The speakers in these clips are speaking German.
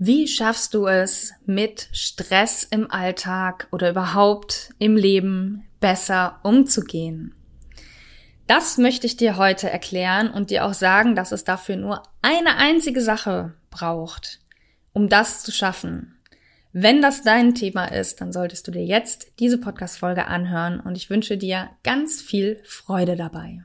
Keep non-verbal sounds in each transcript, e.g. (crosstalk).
Wie schaffst du es, mit Stress im Alltag oder überhaupt im Leben besser umzugehen? Das möchte ich dir heute erklären und dir auch sagen, dass es dafür nur eine einzige Sache braucht, um das zu schaffen. Wenn das dein Thema ist, dann solltest du dir jetzt diese Podcast-Folge anhören und ich wünsche dir ganz viel Freude dabei.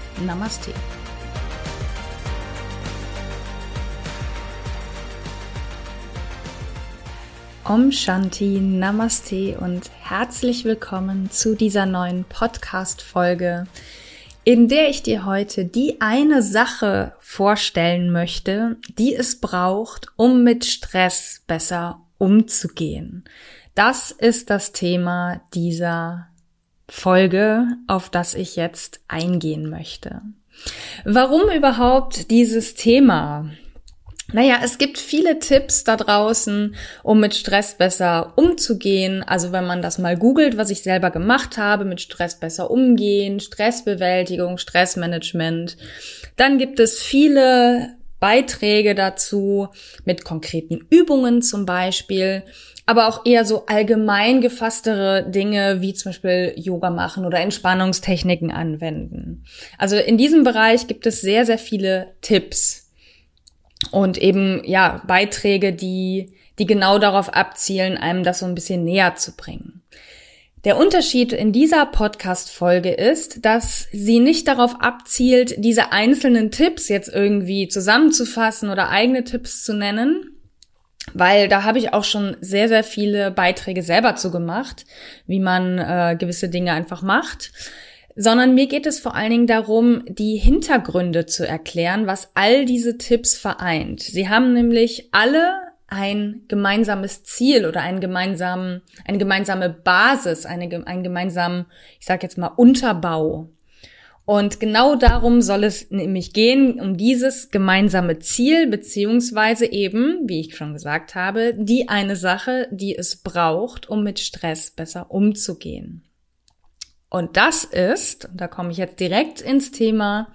Namaste. Om Shanti, Namaste und herzlich willkommen zu dieser neuen Podcast-Folge, in der ich dir heute die eine Sache vorstellen möchte, die es braucht, um mit Stress besser umzugehen. Das ist das Thema dieser Folge, auf das ich jetzt eingehen möchte. Warum überhaupt dieses Thema? Naja, es gibt viele Tipps da draußen, um mit Stress besser umzugehen. Also wenn man das mal googelt, was ich selber gemacht habe, mit Stress besser umgehen, Stressbewältigung, Stressmanagement, dann gibt es viele Beiträge dazu mit konkreten Übungen zum Beispiel aber auch eher so allgemein gefasstere Dinge wie zum Beispiel Yoga machen oder Entspannungstechniken anwenden. Also in diesem Bereich gibt es sehr, sehr viele Tipps und eben, ja, Beiträge, die, die genau darauf abzielen, einem das so ein bisschen näher zu bringen. Der Unterschied in dieser Podcast-Folge ist, dass sie nicht darauf abzielt, diese einzelnen Tipps jetzt irgendwie zusammenzufassen oder eigene Tipps zu nennen, weil da habe ich auch schon sehr, sehr viele Beiträge selber zu gemacht, wie man äh, gewisse Dinge einfach macht, sondern mir geht es vor allen Dingen darum, die Hintergründe zu erklären, was all diese Tipps vereint. Sie haben nämlich alle ein gemeinsames Ziel oder einen gemeinsamen, eine gemeinsame Basis, eine, einen gemeinsamen, ich sage jetzt mal, Unterbau. Und genau darum soll es nämlich gehen, um dieses gemeinsame Ziel, beziehungsweise eben, wie ich schon gesagt habe, die eine Sache, die es braucht, um mit Stress besser umzugehen. Und das ist, da komme ich jetzt direkt ins Thema,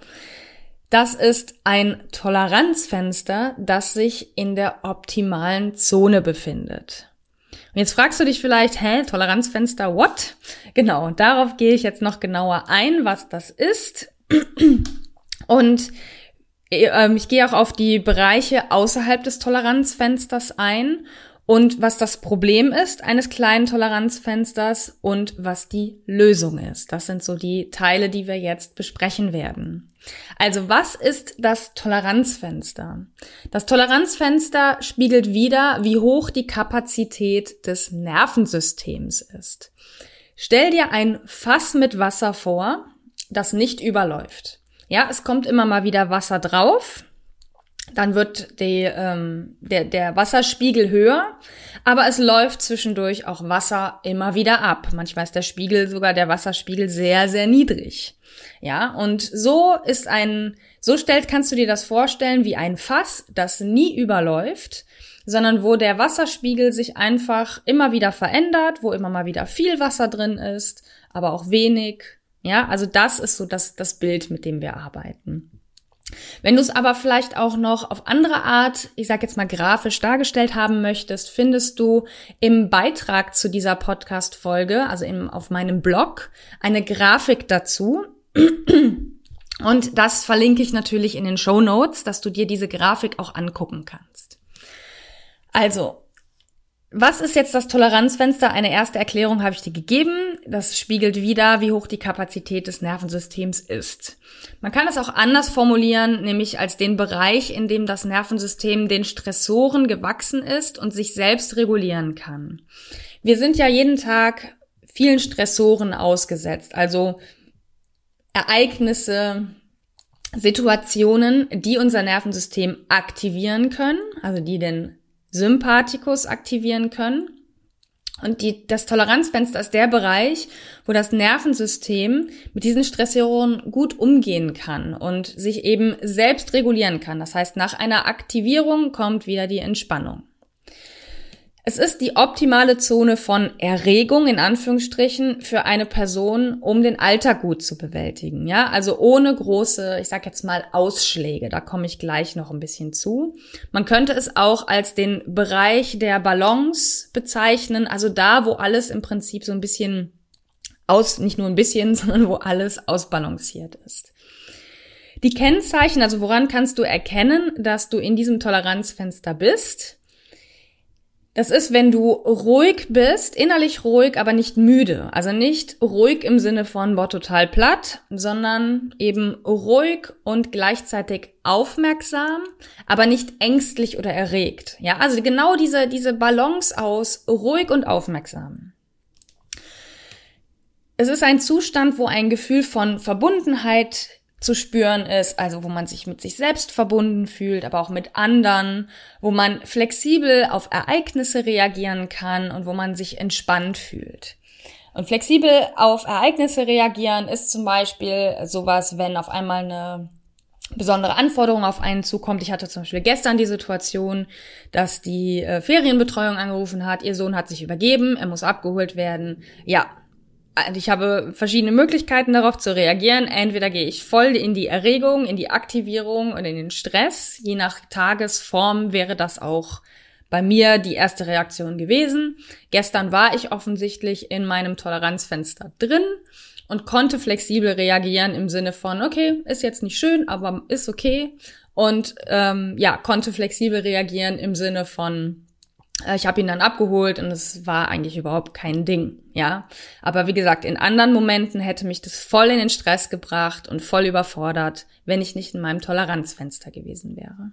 das ist ein Toleranzfenster, das sich in der optimalen Zone befindet. Und jetzt fragst du dich vielleicht, hä, Toleranzfenster, what? Genau, darauf gehe ich jetzt noch genauer ein, was das ist. Und äh, ich gehe auch auf die Bereiche außerhalb des Toleranzfensters ein und was das Problem ist eines kleinen Toleranzfensters und was die Lösung ist. Das sind so die Teile, die wir jetzt besprechen werden. Also was ist das Toleranzfenster? Das Toleranzfenster spiegelt wider, wie hoch die Kapazität des Nervensystems ist. Stell dir ein Fass mit Wasser vor, das nicht überläuft. Ja, es kommt immer mal wieder Wasser drauf, dann wird die, ähm, der, der Wasserspiegel höher, aber es läuft zwischendurch auch Wasser immer wieder ab. Manchmal ist der Spiegel, sogar der Wasserspiegel sehr, sehr niedrig. Ja, und so ist ein, so stellt, kannst du dir das vorstellen wie ein Fass, das nie überläuft, sondern wo der Wasserspiegel sich einfach immer wieder verändert, wo immer mal wieder viel Wasser drin ist, aber auch wenig. Ja, also das ist so das, das Bild, mit dem wir arbeiten. Wenn du es aber vielleicht auch noch auf andere Art, ich sage jetzt mal grafisch dargestellt haben möchtest, findest du im Beitrag zu dieser Podcast-Folge, also im, auf meinem Blog, eine Grafik dazu. Und das verlinke ich natürlich in den Show Notes, dass du dir diese Grafik auch angucken kannst. Also, was ist jetzt das Toleranzfenster? Eine erste Erklärung habe ich dir gegeben. Das spiegelt wieder, wie hoch die Kapazität des Nervensystems ist. Man kann es auch anders formulieren, nämlich als den Bereich, in dem das Nervensystem den Stressoren gewachsen ist und sich selbst regulieren kann. Wir sind ja jeden Tag vielen Stressoren ausgesetzt, also Ereignisse, Situationen, die unser Nervensystem aktivieren können, also die den Sympathikus aktivieren können. Und die, das Toleranzfenster ist der Bereich, wo das Nervensystem mit diesen Stressoren gut umgehen kann und sich eben selbst regulieren kann. Das heißt, nach einer Aktivierung kommt wieder die Entspannung. Es ist die optimale Zone von Erregung in Anführungsstrichen für eine Person, um den Alltag gut zu bewältigen. Ja, also ohne große, ich sag jetzt mal Ausschläge. Da komme ich gleich noch ein bisschen zu. Man könnte es auch als den Bereich der Balance bezeichnen. Also da, wo alles im Prinzip so ein bisschen aus, nicht nur ein bisschen, (laughs) sondern wo alles ausbalanciert ist. Die Kennzeichen, also woran kannst du erkennen, dass du in diesem Toleranzfenster bist? Das ist, wenn du ruhig bist, innerlich ruhig, aber nicht müde. Also nicht ruhig im Sinne von, boah, total platt, sondern eben ruhig und gleichzeitig aufmerksam, aber nicht ängstlich oder erregt. Ja, also genau diese, diese Balance aus ruhig und aufmerksam. Es ist ein Zustand, wo ein Gefühl von Verbundenheit zu spüren ist, also wo man sich mit sich selbst verbunden fühlt, aber auch mit anderen, wo man flexibel auf Ereignisse reagieren kann und wo man sich entspannt fühlt. Und flexibel auf Ereignisse reagieren ist zum Beispiel sowas, wenn auf einmal eine besondere Anforderung auf einen zukommt. Ich hatte zum Beispiel gestern die Situation, dass die äh, Ferienbetreuung angerufen hat, ihr Sohn hat sich übergeben, er muss abgeholt werden. Ja, ich habe verschiedene Möglichkeiten darauf zu reagieren. Entweder gehe ich voll in die Erregung, in die Aktivierung und in den Stress. Je nach Tagesform wäre das auch bei mir die erste Reaktion gewesen. Gestern war ich offensichtlich in meinem Toleranzfenster drin und konnte flexibel reagieren im Sinne von, okay, ist jetzt nicht schön, aber ist okay. Und ähm, ja, konnte flexibel reagieren im Sinne von, ich habe ihn dann abgeholt und es war eigentlich überhaupt kein Ding, ja. Aber wie gesagt, in anderen Momenten hätte mich das voll in den Stress gebracht und voll überfordert, wenn ich nicht in meinem Toleranzfenster gewesen wäre.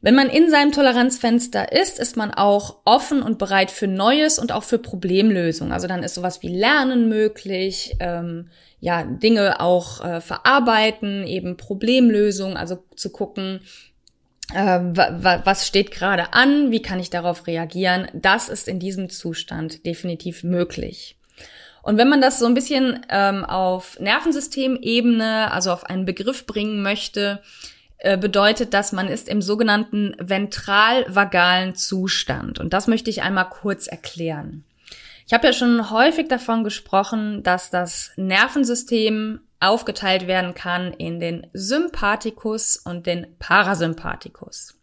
Wenn man in seinem Toleranzfenster ist, ist man auch offen und bereit für Neues und auch für Problemlösungen. Also dann ist sowas wie Lernen möglich, ähm, ja, Dinge auch äh, verarbeiten, eben Problemlösungen, also zu gucken, äh, was steht gerade an, wie kann ich darauf reagieren, das ist in diesem Zustand definitiv möglich. Und wenn man das so ein bisschen ähm, auf Nervensystemebene, also auf einen Begriff bringen möchte, äh, bedeutet das, man ist im sogenannten ventralvagalen Zustand. Und das möchte ich einmal kurz erklären. Ich habe ja schon häufig davon gesprochen, dass das Nervensystem aufgeteilt werden kann in den Sympathikus und den Parasympathikus.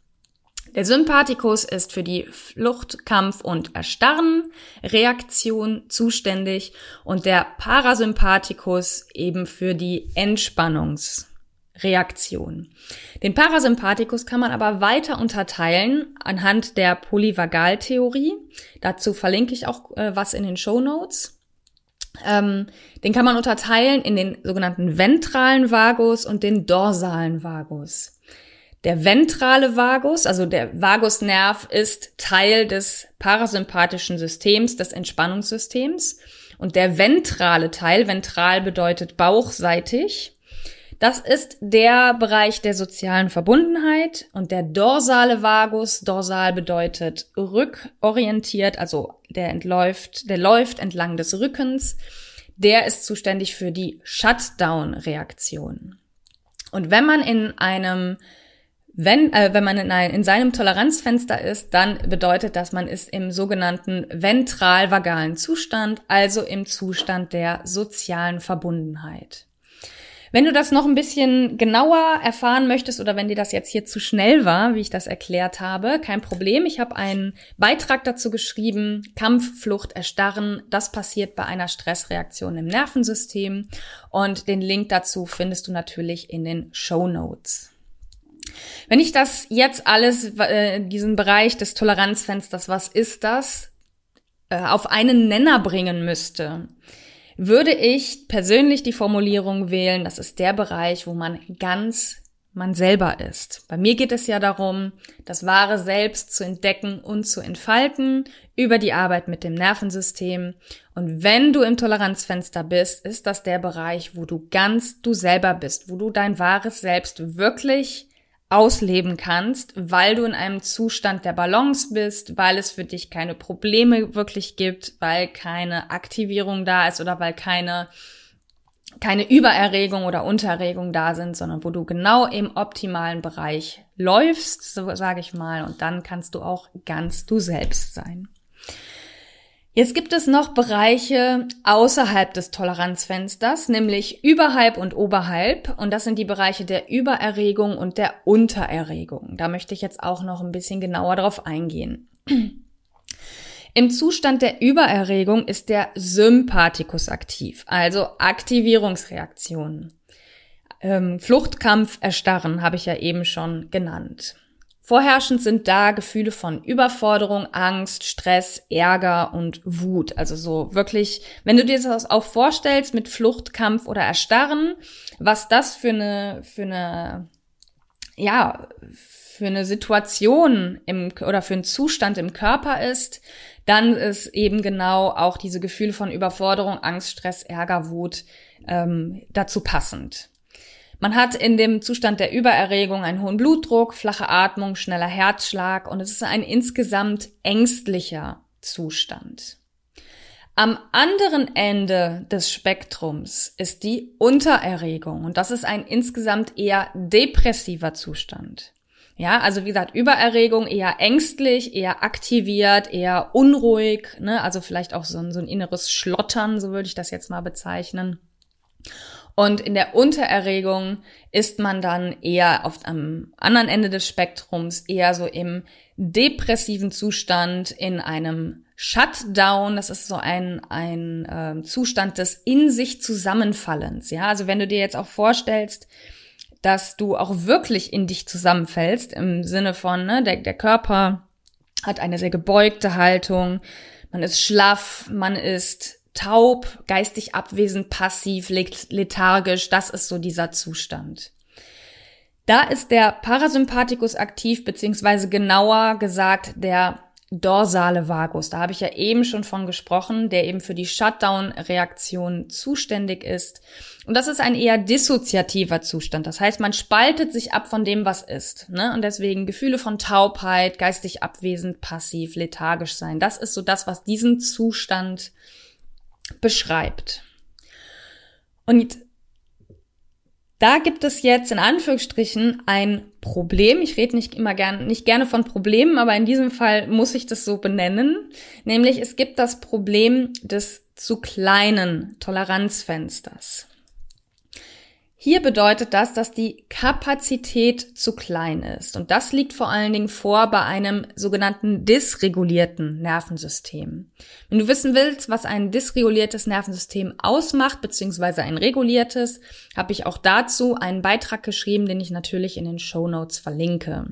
Der Sympathikus ist für die Flucht, Kampf und Erstarren-Reaktion zuständig und der Parasympathikus eben für die Entspannungsreaktion. Den Parasympathikus kann man aber weiter unterteilen anhand der Polyvagaltheorie. Dazu verlinke ich auch äh, was in den Show Notes. Ähm, den kann man unterteilen in den sogenannten ventralen Vagus und den dorsalen Vagus. Der ventrale Vagus, also der Vagusnerv, ist Teil des parasympathischen Systems, des Entspannungssystems. Und der ventrale Teil, ventral bedeutet bauchseitig, das ist der Bereich der sozialen Verbundenheit und der dorsale Vagus, dorsal bedeutet rückorientiert, also der entläuft, der läuft entlang des Rückens. Der ist zuständig für die Shutdown-Reaktion. Und wenn man in einem wenn, äh, wenn man in, ein, in seinem Toleranzfenster ist, dann bedeutet das, man ist im sogenannten ventralvagalen Zustand, also im Zustand der sozialen Verbundenheit. Wenn du das noch ein bisschen genauer erfahren möchtest oder wenn dir das jetzt hier zu schnell war, wie ich das erklärt habe, kein Problem. Ich habe einen Beitrag dazu geschrieben, Kampf, Flucht, Erstarren. Das passiert bei einer Stressreaktion im Nervensystem. Und den Link dazu findest du natürlich in den Show Notes. Wenn ich das jetzt alles, äh, diesen Bereich des Toleranzfensters, was ist das, äh, auf einen Nenner bringen müsste, würde ich persönlich die Formulierung wählen, das ist der Bereich, wo man ganz man selber ist. Bei mir geht es ja darum, das wahre Selbst zu entdecken und zu entfalten über die Arbeit mit dem Nervensystem. Und wenn du im Toleranzfenster bist, ist das der Bereich, wo du ganz du selber bist, wo du dein wahres Selbst wirklich ausleben kannst, weil du in einem Zustand der Balance bist, weil es für dich keine Probleme wirklich gibt, weil keine Aktivierung da ist oder weil keine keine Übererregung oder Untererregung da sind, sondern wo du genau im optimalen Bereich läufst, so sage ich mal, und dann kannst du auch ganz du selbst sein. Jetzt gibt es noch Bereiche außerhalb des Toleranzfensters, nämlich überhalb und oberhalb. Und das sind die Bereiche der Übererregung und der Untererregung. Da möchte ich jetzt auch noch ein bisschen genauer drauf eingehen. (clears throat) Im Zustand der Übererregung ist der Sympathikus aktiv, also Aktivierungsreaktionen. Ähm, Fluchtkampf, Erstarren habe ich ja eben schon genannt. Vorherrschend sind da Gefühle von Überforderung, Angst, Stress, Ärger und Wut. Also so wirklich, wenn du dir das auch vorstellst mit Fluchtkampf oder Erstarren, was das für eine, für eine, ja, für eine Situation im, oder für einen Zustand im Körper ist, dann ist eben genau auch diese Gefühle von Überforderung, Angst, Stress, Ärger, Wut ähm, dazu passend. Man hat in dem Zustand der Übererregung einen hohen Blutdruck, flache Atmung, schneller Herzschlag und es ist ein insgesamt ängstlicher Zustand. Am anderen Ende des Spektrums ist die Untererregung und das ist ein insgesamt eher depressiver Zustand. Ja, also wie gesagt, Übererregung eher ängstlich, eher aktiviert, eher unruhig, ne? also vielleicht auch so ein, so ein inneres Schlottern, so würde ich das jetzt mal bezeichnen. Und in der Untererregung ist man dann eher auf am anderen Ende des Spektrums, eher so im depressiven Zustand, in einem Shutdown. Das ist so ein, ein äh, Zustand des in sich Zusammenfallens. Ja, also wenn du dir jetzt auch vorstellst, dass du auch wirklich in dich zusammenfällst, im Sinne von, ne, der, der Körper hat eine sehr gebeugte Haltung, man ist schlaff, man ist taub, geistig abwesend, passiv, lethargisch, das ist so dieser Zustand. Da ist der Parasympathikus aktiv, beziehungsweise genauer gesagt der dorsale Vagus. Da habe ich ja eben schon von gesprochen, der eben für die Shutdown-Reaktion zuständig ist. Und das ist ein eher dissoziativer Zustand. Das heißt, man spaltet sich ab von dem, was ist. Ne? Und deswegen Gefühle von Taubheit, geistig abwesend, passiv, lethargisch sein. Das ist so das, was diesen Zustand beschreibt. Und da gibt es jetzt in Anführungsstrichen ein Problem. Ich rede nicht immer gern, nicht gerne von Problemen, aber in diesem Fall muss ich das so benennen. Nämlich es gibt das Problem des zu kleinen Toleranzfensters. Hier bedeutet das, dass die Kapazität zu klein ist. Und das liegt vor allen Dingen vor bei einem sogenannten dysregulierten Nervensystem. Wenn du wissen willst, was ein dysreguliertes Nervensystem ausmacht, beziehungsweise ein reguliertes, habe ich auch dazu einen Beitrag geschrieben, den ich natürlich in den Show Notes verlinke.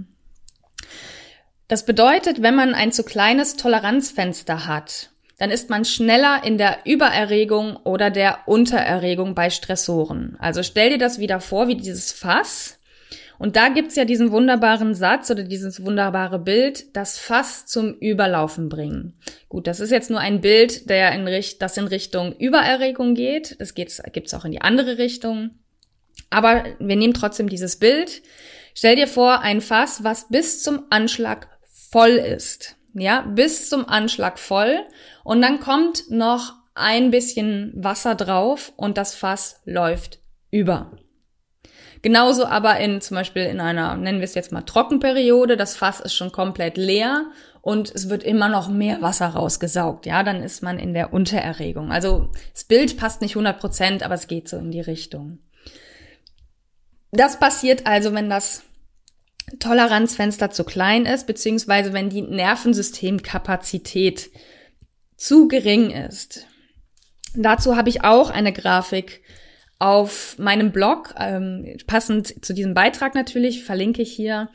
Das bedeutet, wenn man ein zu kleines Toleranzfenster hat, dann ist man schneller in der Übererregung oder der Untererregung bei Stressoren. Also stell dir das wieder vor wie dieses Fass. Und da gibt's ja diesen wunderbaren Satz oder dieses wunderbare Bild, das Fass zum Überlaufen bringen. Gut, das ist jetzt nur ein Bild, der in das in Richtung Übererregung geht. Das gibt's, gibt's auch in die andere Richtung. Aber wir nehmen trotzdem dieses Bild. Stell dir vor, ein Fass, was bis zum Anschlag voll ist ja, bis zum Anschlag voll und dann kommt noch ein bisschen Wasser drauf und das Fass läuft über. Genauso aber in zum Beispiel in einer, nennen wir es jetzt mal Trockenperiode, das Fass ist schon komplett leer und es wird immer noch mehr Wasser rausgesaugt. Ja, dann ist man in der Untererregung. Also das Bild passt nicht 100 Prozent, aber es geht so in die Richtung. Das passiert also, wenn das Toleranzfenster zu klein ist, beziehungsweise wenn die Nervensystemkapazität zu gering ist. Dazu habe ich auch eine Grafik auf meinem Blog, ähm, passend zu diesem Beitrag natürlich, verlinke ich hier,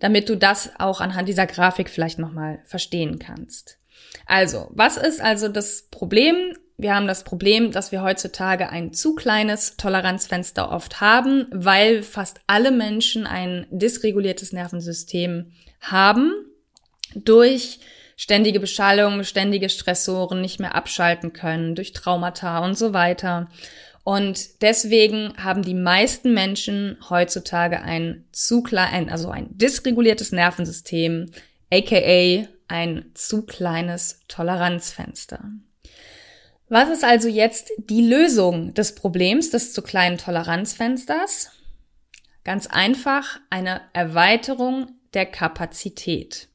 damit du das auch anhand dieser Grafik vielleicht nochmal verstehen kannst. Also, was ist also das Problem? Wir haben das Problem, dass wir heutzutage ein zu kleines Toleranzfenster oft haben, weil fast alle Menschen ein dysreguliertes Nervensystem haben durch ständige Beschallung, ständige Stressoren nicht mehr abschalten können, durch Traumata und so weiter. Und deswegen haben die meisten Menschen heutzutage ein zu klein, also ein dysreguliertes Nervensystem, aka ein zu kleines Toleranzfenster. Was ist also jetzt die Lösung des Problems des zu kleinen Toleranzfensters? Ganz einfach eine Erweiterung der Kapazität.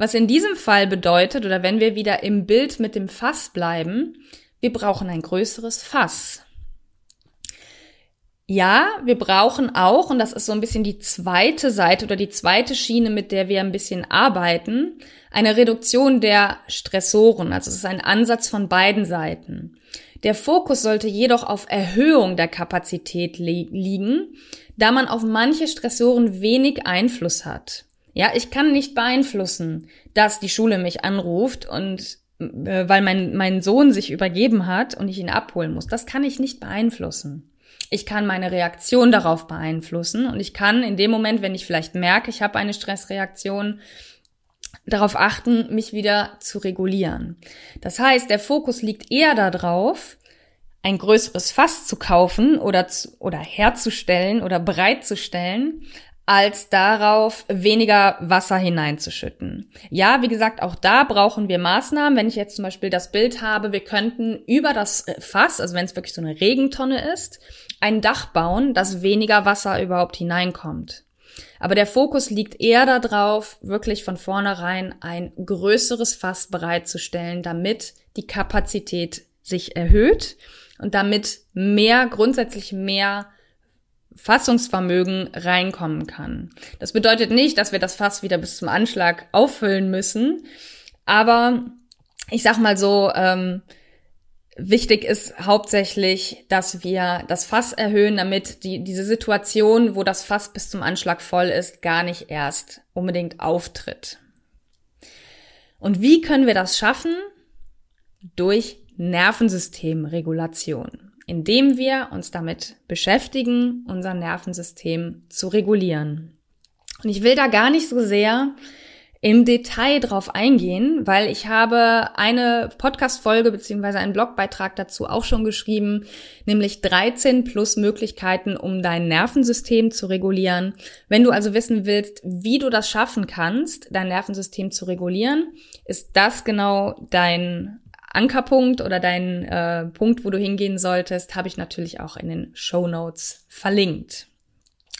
Was in diesem Fall bedeutet, oder wenn wir wieder im Bild mit dem Fass bleiben, wir brauchen ein größeres Fass. Ja, wir brauchen auch, und das ist so ein bisschen die zweite Seite oder die zweite Schiene, mit der wir ein bisschen arbeiten, eine Reduktion der Stressoren. Also es ist ein Ansatz von beiden Seiten. Der Fokus sollte jedoch auf Erhöhung der Kapazität li liegen, da man auf manche Stressoren wenig Einfluss hat. Ja, ich kann nicht beeinflussen, dass die Schule mich anruft und äh, weil mein, mein Sohn sich übergeben hat und ich ihn abholen muss. Das kann ich nicht beeinflussen. Ich kann meine Reaktion darauf beeinflussen und ich kann in dem Moment, wenn ich vielleicht merke, ich habe eine Stressreaktion, darauf achten, mich wieder zu regulieren. Das heißt, der Fokus liegt eher darauf, ein größeres Fass zu kaufen oder, zu, oder herzustellen oder bereitzustellen, als darauf, weniger Wasser hineinzuschütten. Ja, wie gesagt, auch da brauchen wir Maßnahmen. Wenn ich jetzt zum Beispiel das Bild habe, wir könnten über das Fass, also wenn es wirklich so eine Regentonne ist, ein Dach bauen, dass weniger Wasser überhaupt hineinkommt. Aber der Fokus liegt eher darauf, wirklich von vornherein ein größeres Fass bereitzustellen, damit die Kapazität sich erhöht und damit mehr, grundsätzlich mehr Fassungsvermögen reinkommen kann. Das bedeutet nicht, dass wir das Fass wieder bis zum Anschlag auffüllen müssen, aber ich sag mal so, ähm, wichtig ist hauptsächlich, dass wir das Fass erhöhen, damit die, diese Situation, wo das Fass bis zum Anschlag voll ist, gar nicht erst unbedingt auftritt. Und wie können wir das schaffen? Durch Nervensystemregulation indem wir uns damit beschäftigen, unser Nervensystem zu regulieren. Und ich will da gar nicht so sehr im Detail drauf eingehen, weil ich habe eine Podcast-Folge beziehungsweise einen Blogbeitrag dazu auch schon geschrieben, nämlich 13 plus Möglichkeiten, um dein Nervensystem zu regulieren. Wenn du also wissen willst, wie du das schaffen kannst, dein Nervensystem zu regulieren, ist das genau dein Ankerpunkt oder dein äh, Punkt, wo du hingehen solltest, habe ich natürlich auch in den Show Notes verlinkt.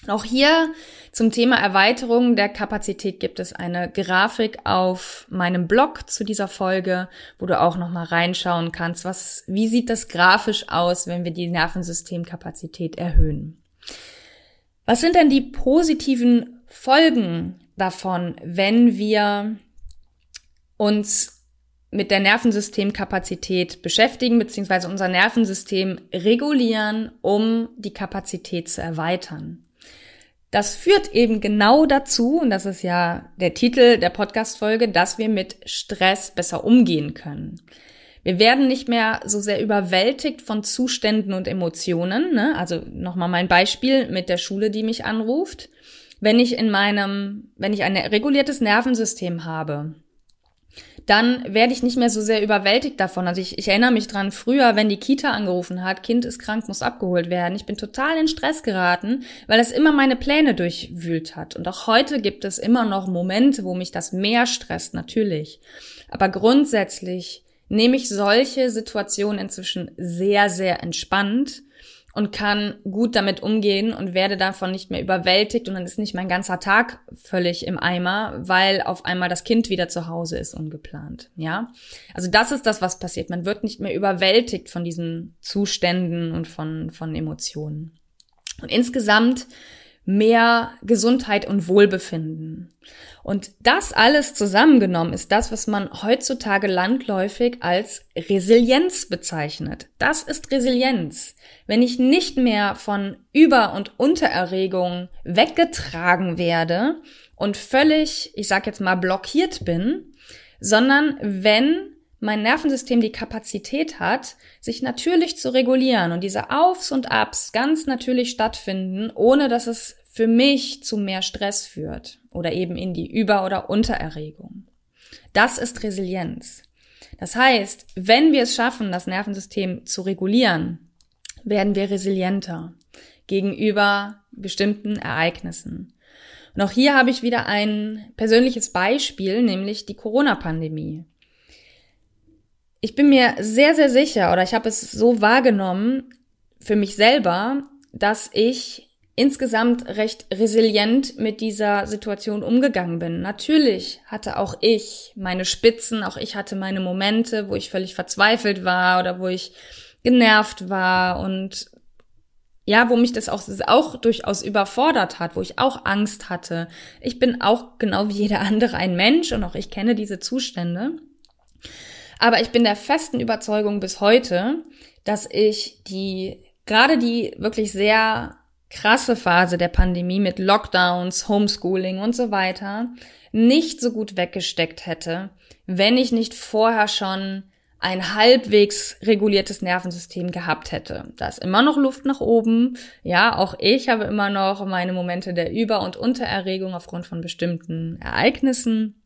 Auch hier zum Thema Erweiterung der Kapazität gibt es eine Grafik auf meinem Blog zu dieser Folge, wo du auch noch mal reinschauen kannst, was wie sieht das grafisch aus, wenn wir die Nervensystemkapazität erhöhen. Was sind denn die positiven Folgen davon, wenn wir uns mit der Nervensystemkapazität beschäftigen, beziehungsweise unser Nervensystem regulieren, um die Kapazität zu erweitern. Das führt eben genau dazu, und das ist ja der Titel der Podcast-Folge, dass wir mit Stress besser umgehen können. Wir werden nicht mehr so sehr überwältigt von Zuständen und Emotionen. Ne? Also nochmal mein Beispiel mit der Schule, die mich anruft. Wenn ich in meinem, wenn ich ein reguliertes Nervensystem habe, dann werde ich nicht mehr so sehr überwältigt davon. Also ich, ich erinnere mich dran, früher, wenn die Kita angerufen hat, Kind ist krank, muss abgeholt werden. Ich bin total in Stress geraten, weil das immer meine Pläne durchwühlt hat. Und auch heute gibt es immer noch Momente, wo mich das mehr stresst, natürlich. Aber grundsätzlich nehme ich solche Situationen inzwischen sehr, sehr entspannt und kann gut damit umgehen und werde davon nicht mehr überwältigt und dann ist nicht mein ganzer Tag völlig im Eimer, weil auf einmal das Kind wieder zu Hause ist ungeplant, ja? Also das ist das, was passiert. Man wird nicht mehr überwältigt von diesen Zuständen und von, von Emotionen. Und insgesamt mehr Gesundheit und Wohlbefinden. Und das alles zusammengenommen ist das, was man heutzutage landläufig als Resilienz bezeichnet. Das ist Resilienz. Wenn ich nicht mehr von Über- und Untererregung weggetragen werde und völlig, ich sag jetzt mal, blockiert bin, sondern wenn mein Nervensystem die Kapazität hat, sich natürlich zu regulieren und diese Aufs und Abs ganz natürlich stattfinden, ohne dass es für mich zu mehr Stress führt oder eben in die Über- oder Untererregung. Das ist Resilienz. Das heißt, wenn wir es schaffen, das Nervensystem zu regulieren, werden wir resilienter gegenüber bestimmten Ereignissen. Und auch hier habe ich wieder ein persönliches Beispiel, nämlich die Corona-Pandemie. Ich bin mir sehr, sehr sicher oder ich habe es so wahrgenommen für mich selber, dass ich insgesamt recht resilient mit dieser Situation umgegangen bin. Natürlich hatte auch ich meine Spitzen, auch ich hatte meine Momente, wo ich völlig verzweifelt war oder wo ich genervt war und ja, wo mich das auch, das auch durchaus überfordert hat, wo ich auch Angst hatte. Ich bin auch genau wie jeder andere ein Mensch und auch ich kenne diese Zustände. Aber ich bin der festen Überzeugung bis heute, dass ich die, gerade die wirklich sehr krasse Phase der Pandemie mit Lockdowns, Homeschooling und so weiter nicht so gut weggesteckt hätte, wenn ich nicht vorher schon ein halbwegs reguliertes Nervensystem gehabt hätte. Da ist immer noch Luft nach oben. Ja, auch ich habe immer noch meine Momente der Über- und Untererregung aufgrund von bestimmten Ereignissen.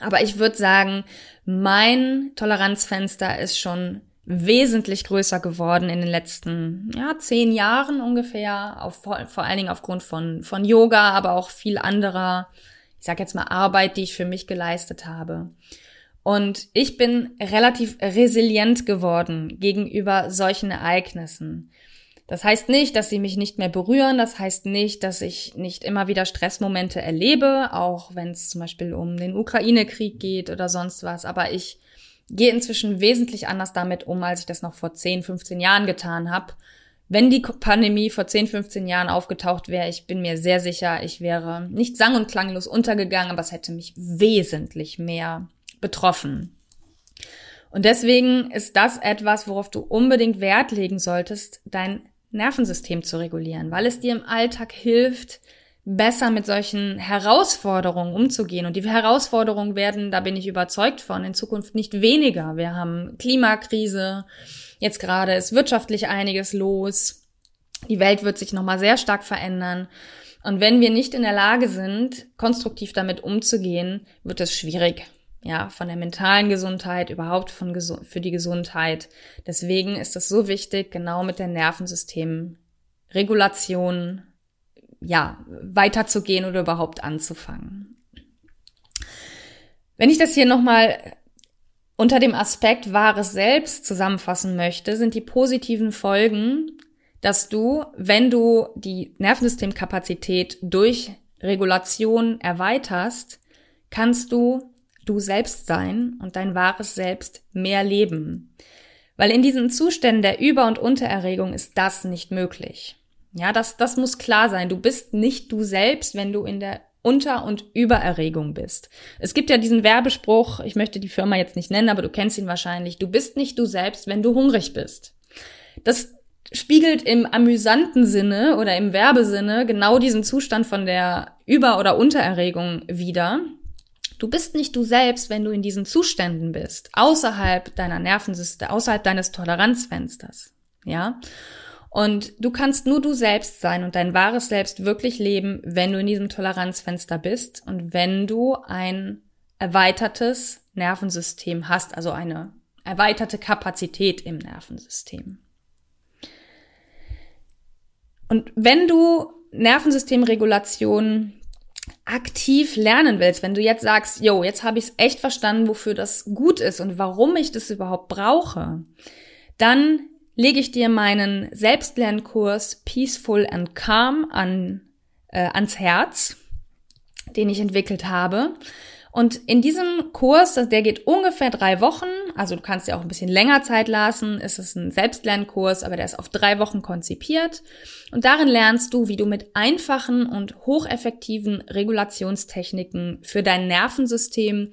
Aber ich würde sagen, mein Toleranzfenster ist schon wesentlich größer geworden in den letzten ja, zehn Jahren ungefähr, auf, vor, allen Dingen aufgrund von, von Yoga, aber auch viel anderer, ich sag jetzt mal Arbeit, die ich für mich geleistet habe. Und ich bin relativ resilient geworden gegenüber solchen Ereignissen. Das heißt nicht, dass sie mich nicht mehr berühren. Das heißt nicht, dass ich nicht immer wieder Stressmomente erlebe, auch wenn es zum Beispiel um den Ukraine-Krieg geht oder sonst was. Aber ich gehe inzwischen wesentlich anders damit um, als ich das noch vor 10, 15 Jahren getan habe. Wenn die Pandemie vor 10, 15 Jahren aufgetaucht wäre, ich bin mir sehr sicher, ich wäre nicht sang- und klanglos untergegangen, aber es hätte mich wesentlich mehr betroffen. Und deswegen ist das etwas, worauf du unbedingt Wert legen solltest, dein Nervensystem zu regulieren, weil es dir im Alltag hilft, besser mit solchen Herausforderungen umzugehen. Und die Herausforderungen werden, da bin ich überzeugt von, in Zukunft nicht weniger. Wir haben Klimakrise, jetzt gerade ist wirtschaftlich einiges los. Die Welt wird sich nochmal sehr stark verändern. Und wenn wir nicht in der Lage sind, konstruktiv damit umzugehen, wird es schwierig. Ja, von der mentalen Gesundheit, überhaupt von für die Gesundheit. Deswegen ist es so wichtig, genau mit der Nervensystemregulation ja, weiterzugehen oder überhaupt anzufangen. Wenn ich das hier nochmal unter dem Aspekt wahres Selbst zusammenfassen möchte, sind die positiven Folgen, dass du, wenn du die Nervensystemkapazität durch Regulation erweiterst, kannst du du selbst sein und dein wahres Selbst mehr leben. Weil in diesen Zuständen der Über- und Untererregung ist das nicht möglich. Ja, das, das muss klar sein. Du bist nicht du selbst, wenn du in der Unter- und Übererregung bist. Es gibt ja diesen Werbespruch, ich möchte die Firma jetzt nicht nennen, aber du kennst ihn wahrscheinlich. Du bist nicht du selbst, wenn du hungrig bist. Das spiegelt im amüsanten Sinne oder im Werbesinne genau diesen Zustand von der Über- oder Untererregung wider. Du bist nicht du selbst, wenn du in diesen Zuständen bist, außerhalb deiner Nervensysteme, außerhalb deines Toleranzfensters. Ja? Und du kannst nur du selbst sein und dein wahres Selbst wirklich leben, wenn du in diesem Toleranzfenster bist und wenn du ein erweitertes Nervensystem hast, also eine erweiterte Kapazität im Nervensystem. Und wenn du Nervensystemregulation aktiv lernen willst, wenn du jetzt sagst, yo, jetzt habe ich es echt verstanden, wofür das gut ist und warum ich das überhaupt brauche, dann lege ich dir meinen Selbstlernkurs Peaceful and Calm an, äh, ans Herz, den ich entwickelt habe. Und in diesem Kurs, der geht ungefähr drei Wochen, Also du kannst dir auch ein bisschen länger Zeit lassen. Es ist ein Selbstlernkurs, aber der ist auf drei Wochen konzipiert. Und darin lernst du, wie du mit einfachen und hocheffektiven Regulationstechniken für dein Nervensystem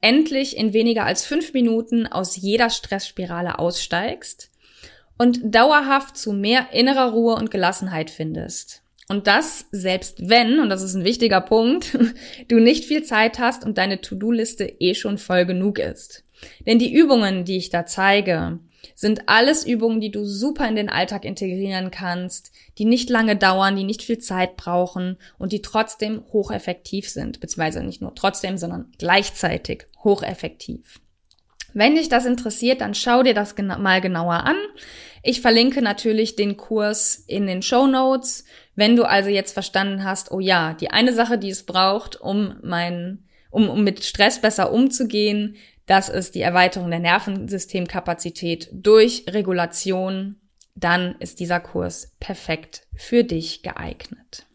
endlich in weniger als fünf Minuten aus jeder Stressspirale aussteigst und dauerhaft zu mehr innerer Ruhe und Gelassenheit findest. Und das selbst wenn, und das ist ein wichtiger Punkt, (laughs) du nicht viel Zeit hast und deine To-Do-Liste eh schon voll genug ist. Denn die Übungen, die ich da zeige, sind alles Übungen, die du super in den Alltag integrieren kannst, die nicht lange dauern, die nicht viel Zeit brauchen und die trotzdem hocheffektiv sind, beziehungsweise nicht nur trotzdem, sondern gleichzeitig hocheffektiv. Wenn dich das interessiert, dann schau dir das mal genauer an. Ich verlinke natürlich den Kurs in den Show Notes. Wenn du also jetzt verstanden hast, oh ja, die eine Sache, die es braucht, um mein, um, um mit Stress besser umzugehen, das ist die Erweiterung der Nervensystemkapazität durch Regulation, dann ist dieser Kurs perfekt für dich geeignet.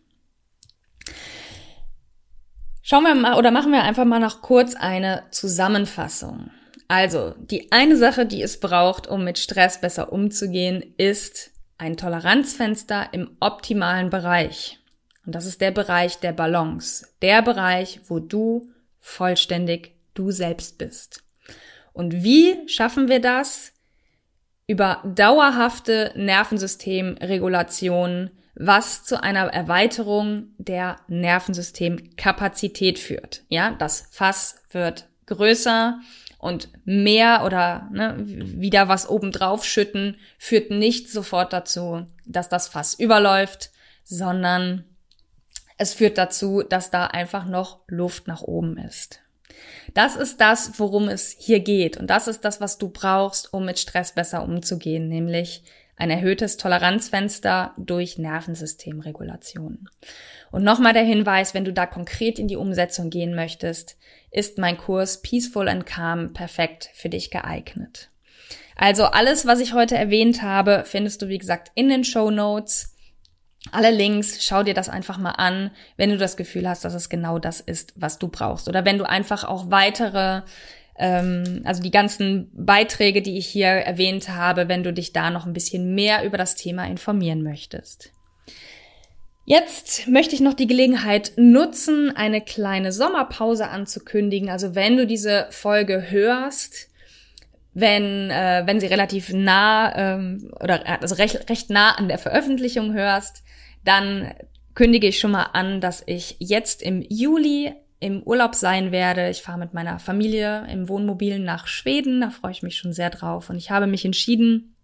Schauen wir mal oder machen wir einfach mal noch kurz eine Zusammenfassung. Also, die eine Sache, die es braucht, um mit Stress besser umzugehen, ist ein Toleranzfenster im optimalen Bereich. Und das ist der Bereich der Balance. Der Bereich, wo du vollständig du selbst bist. Und wie schaffen wir das? Über dauerhafte Nervensystemregulation, was zu einer Erweiterung der Nervensystemkapazität führt. Ja, das Fass wird größer und mehr oder ne, wieder was obendrauf schütten führt nicht sofort dazu, dass das Fass überläuft, sondern es führt dazu, dass da einfach noch Luft nach oben ist. Das ist das, worum es hier geht. Und das ist das, was du brauchst, um mit Stress besser umzugehen, nämlich ein erhöhtes Toleranzfenster durch Nervensystemregulation. Und nochmal der Hinweis, wenn du da konkret in die Umsetzung gehen möchtest, ist mein Kurs Peaceful and Calm perfekt für dich geeignet. Also alles, was ich heute erwähnt habe, findest du, wie gesagt, in den Show Notes. Alle Links, schau dir das einfach mal an, wenn du das Gefühl hast, dass es genau das ist, was du brauchst. Oder wenn du einfach auch weitere also die ganzen Beiträge, die ich hier erwähnt habe, wenn du dich da noch ein bisschen mehr über das Thema informieren möchtest. Jetzt möchte ich noch die Gelegenheit nutzen, eine kleine Sommerpause anzukündigen. Also wenn du diese Folge hörst, wenn, äh, wenn sie relativ nah ähm, oder also recht, recht nah an der Veröffentlichung hörst, dann kündige ich schon mal an, dass ich jetzt im Juli im Urlaub sein werde. Ich fahre mit meiner Familie im Wohnmobil nach Schweden. Da freue ich mich schon sehr drauf. Und ich habe mich entschieden,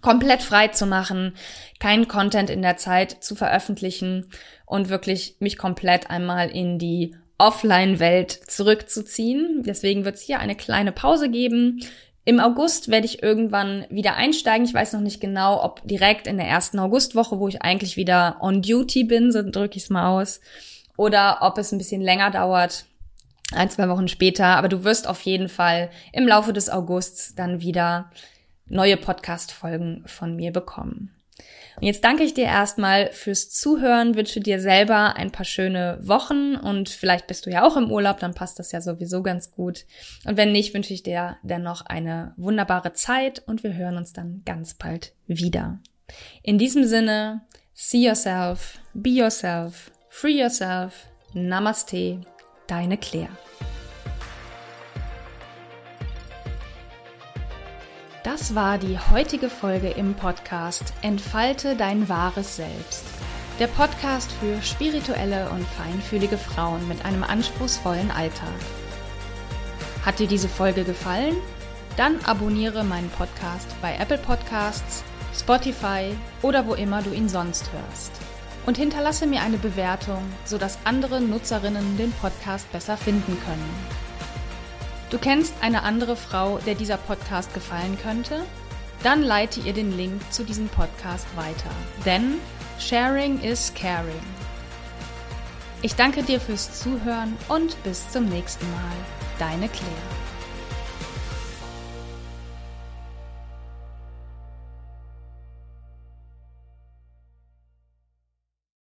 komplett frei zu machen, keinen Content in der Zeit zu veröffentlichen und wirklich mich komplett einmal in die Offline-Welt zurückzuziehen. Deswegen wird es hier eine kleine Pause geben. Im August werde ich irgendwann wieder einsteigen. Ich weiß noch nicht genau, ob direkt in der ersten Augustwoche, wo ich eigentlich wieder on duty bin, so drücke ich es mal aus, oder ob es ein bisschen länger dauert, ein, zwei Wochen später. Aber du wirst auf jeden Fall im Laufe des Augusts dann wieder neue Podcast-Folgen von mir bekommen. Und jetzt danke ich dir erstmal fürs Zuhören, wünsche dir selber ein paar schöne Wochen und vielleicht bist du ja auch im Urlaub, dann passt das ja sowieso ganz gut. Und wenn nicht, wünsche ich dir dennoch eine wunderbare Zeit und wir hören uns dann ganz bald wieder. In diesem Sinne, see yourself, be yourself Free Yourself. Namaste, deine Claire. Das war die heutige Folge im Podcast Entfalte dein wahres Selbst. Der Podcast für spirituelle und feinfühlige Frauen mit einem anspruchsvollen Alltag. Hat dir diese Folge gefallen? Dann abonniere meinen Podcast bei Apple Podcasts, Spotify oder wo immer du ihn sonst hörst und hinterlasse mir eine Bewertung, sodass andere Nutzerinnen den Podcast besser finden können. Du kennst eine andere Frau, der dieser Podcast gefallen könnte? Dann leite ihr den Link zu diesem Podcast weiter. Denn Sharing is Caring. Ich danke dir fürs Zuhören und bis zum nächsten Mal. Deine Claire.